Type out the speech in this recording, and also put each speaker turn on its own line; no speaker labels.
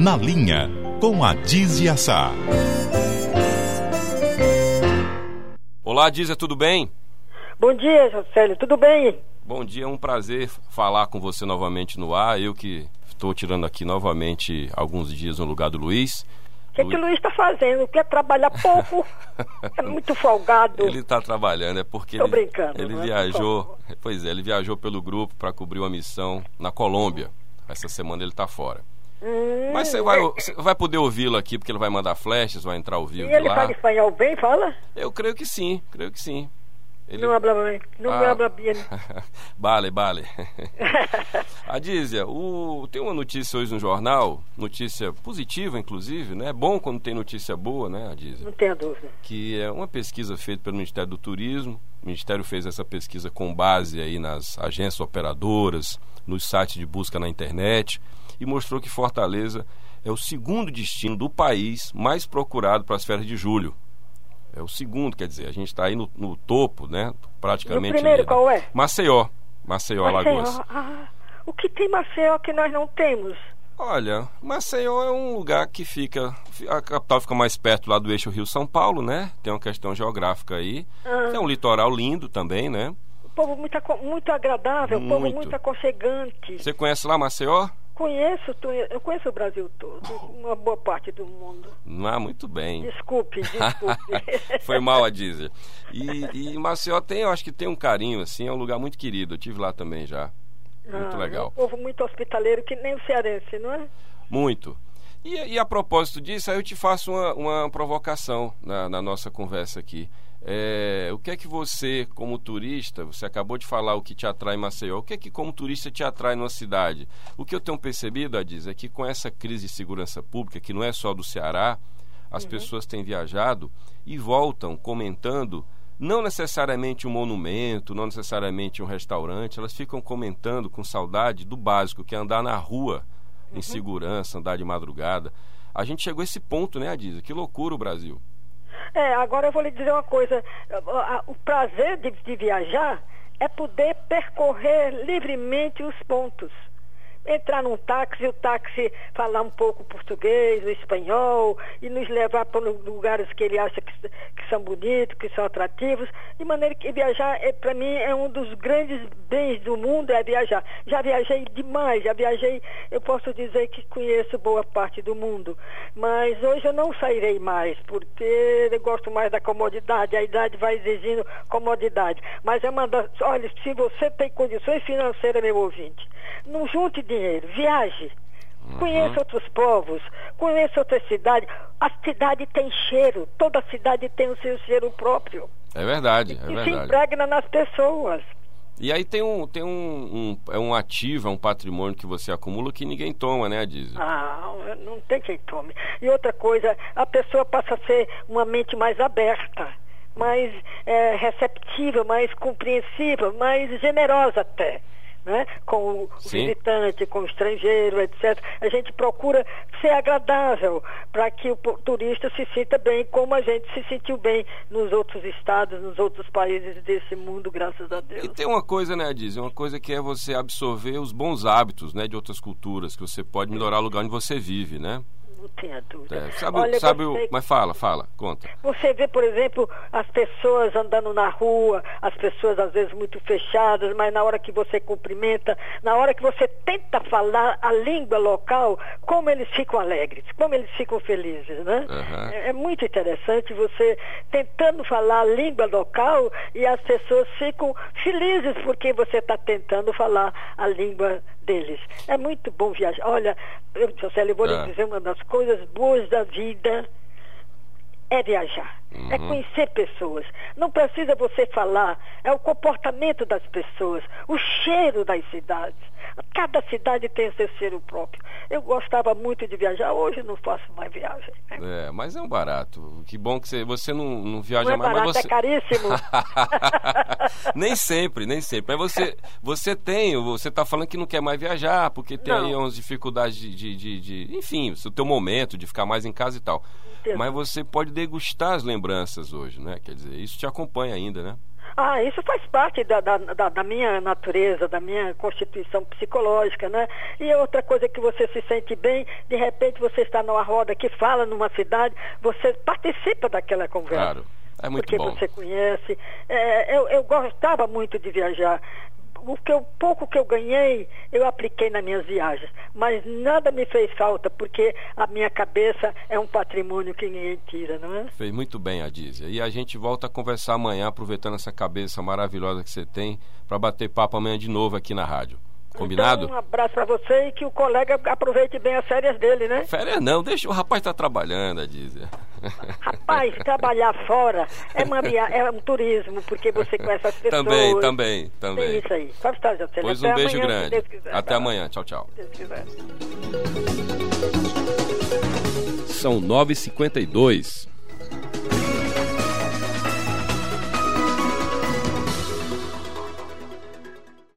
Na Linha, com a Dizia Sá.
Olá, Dizia, tudo bem?
Bom dia, Jocélio, tudo bem?
Bom dia, é um prazer falar com você novamente no ar. Eu que estou tirando aqui novamente alguns dias no lugar do Luiz.
O que, Lu... que o Luiz está fazendo? Quer trabalhar pouco? é muito folgado.
Ele está trabalhando, é porque
Tô
ele,
brincando,
ele
é?
viajou. Pois é, ele viajou pelo grupo para cobrir uma missão na Colômbia. Essa semana ele está fora.
Hum,
Mas você vai, você vai poder ouvi-lo aqui porque ele vai mandar flashes, vai entrar ao vivo
E ele
lá.
fala espanhol bem, fala?
Eu creio que sim, creio que sim. Ele...
Não habla bem, não
Ah.
habla bem.
Vale, vale. Adízia, o... tem uma notícia hoje no jornal, notícia positiva, inclusive, né? É bom quando tem notícia boa, né, Adízia?
Não tenha dúvida.
Que é uma pesquisa feita pelo Ministério do Turismo. O Ministério fez essa pesquisa com base aí nas agências operadoras, nos sites de busca na internet e mostrou que Fortaleza é o segundo destino do país mais procurado para as férias de julho. É o segundo, quer dizer, a gente está aí no, no topo, né? Praticamente.
E o primeiro qual é?
Maceió. Maceió, Alagoas.
Ah, o que tem Maceió que nós não temos?
Olha, Maceió é um lugar que fica. A capital fica mais perto lá do eixo Rio-São Paulo, né? Tem uma questão geográfica aí.
Ah.
Tem um litoral lindo também, né?
O povo muito, muito agradável, o povo
Muito.
muito aconchegante.
Você conhece lá Maceió?
Conheço, eu conheço o Brasil todo, uma boa parte do mundo.
Ah, muito bem.
Desculpe, desculpe.
Foi mal a dizer. E, e Maceió tem, eu acho que tem um carinho, assim, é um lugar muito querido. Eu tive lá também já. Muito
Ah,
legal.
É um povo muito hospitaleiro, que nem o cearense, não é?
Muito. E, e a propósito disso, aí eu te faço uma, uma provocação na, na nossa conversa aqui. É, o que é que você, como turista, você acabou de falar o que te atrai em Maceió, o que é que como turista te atrai numa cidade? O que eu tenho percebido, Adiz, é que com essa crise de segurança pública, que não é só do Ceará, as pessoas têm viajado e voltam comentando não necessariamente um monumento, não necessariamente um restaurante, elas ficam comentando com saudade do básico, que é andar na rua em segurança, andar de madrugada. A gente chegou a esse ponto, né, Adisa? Que loucura o Brasil.
É, agora eu vou lhe dizer uma coisa. O prazer de, de viajar é poder percorrer livremente os pontos. Entrar num táxi, o táxi falar um pouco português, o espanhol, e nos levar para lugares que ele acha que, que são bonitos, que são atrativos. De maneira que viajar, é, para mim, é um dos grandes bens do mundo, é viajar. Já viajei demais, já viajei, eu posso dizer que conheço boa parte do mundo. Mas hoje eu não sairei mais, porque eu gosto mais da comodidade, a idade vai exigindo comodidade. Mas é uma das. Olha, se você tem condições financeiras, meu ouvinte, não junte dinheiro, viaje. Conheça outros povos, conheça outras cidades. A cidade tem cheiro, toda cidade tem o seu cheiro próprio.
É verdade, é
e se
verdade.
impregna nas pessoas.
E aí tem um, tem um, um, é um ativo, é um patrimônio que você acumula que ninguém toma, né, Adisa?
Ah, não tem quem tome. E outra coisa, a pessoa passa a ser uma mente mais aberta, mais eh, receptiva, mais compreensiva, mais generosa até. Né? Com o
Sim.
visitante, com o estrangeiro, etc. A gente procura ser agradável para que o turista se sinta bem, como a gente se sentiu bem nos outros estados, nos outros países desse mundo, graças a Deus.
E tem uma coisa, né, Adisa? Uma coisa que é você absorver os bons hábitos, né, de outras culturas, que você pode melhorar o lugar onde você vive, né?
Não tenha dúvida.
É, sabe,
Olha,
sabe
você-
o... Mas fala, fala, conta.
Você vê, por exemplo, as pessoas andando na rua, as pessoas às vezes muito fechadas, mas na hora que você cumprimenta, na hora que você tenta falar a língua local, como eles ficam alegres, como eles ficam felizes, né?
Aham.
É, é muito interessante você tentando falar a língua local e as pessoas ficam felizes porque você está tentando falar a língua deles. É muito bom viajar. Olha, eu, José, eu vou
É.
lhe dizer uma das coisas boas da vida é viajar, é
Uhum.
conhecer pessoas. Não precisa você falar, é o comportamento das pessoas, o cheiro das cidades. Cada cidade tem seu cheiro próprio. Eu gostava muito de viajar, hoje não faço mais viagem. né?
É, mas é um barato. Que bom que você, você não, não viaja
Não é
mais,
barato,
mas você...
é caríssimo.
nem sempre, nem sempre. Mas você, você tem, você está falando que não quer mais viajar, porque tem
Não.
aí umas dificuldades de, de, de, de- enfim, o teu momento de ficar mais em casa e tal.
Entendo.
Mas você pode degustar as lembranças hoje, né? Quer dizer, isso te acompanha ainda, né?
Ah, isso faz parte da, da, da, da, minha natureza, da minha constituição psicológica, né? E outra coisa que você se sente bem, de repente você está numa roda que fala numa cidade, você participa daquela conversa.
Claro. É muito
porque
bom.
você conhece. É, eu, eu gostava muito de viajar o que eu, pouco que eu ganhei, eu apliquei nas minhas viagens. Mas nada me fez falta, porque a minha cabeça é um patrimônio que ninguém tira, não é?
Fez muito bem, Adízia. E a gente volta a conversar amanhã, aproveitando essa cabeça maravilhosa que você tem, para bater papo amanhã de novo aqui na rádio. Combinado?
Então, um abraço para você e que o colega aproveite bem as férias dele, né?
Férias não, deixa o rapaz estar tá trabalhando, Adízia.
Rapaz, trabalhar fora é, uma, é um turismo, porque você conhece as pessoas.
Também, também, também.
Tem isso aí. Pode estar, Jocely.
Pois um beijo amanhã, grande. Quiser, Até tá amanhã. Tchau, tchau.
Deus quiser.
São 9h52.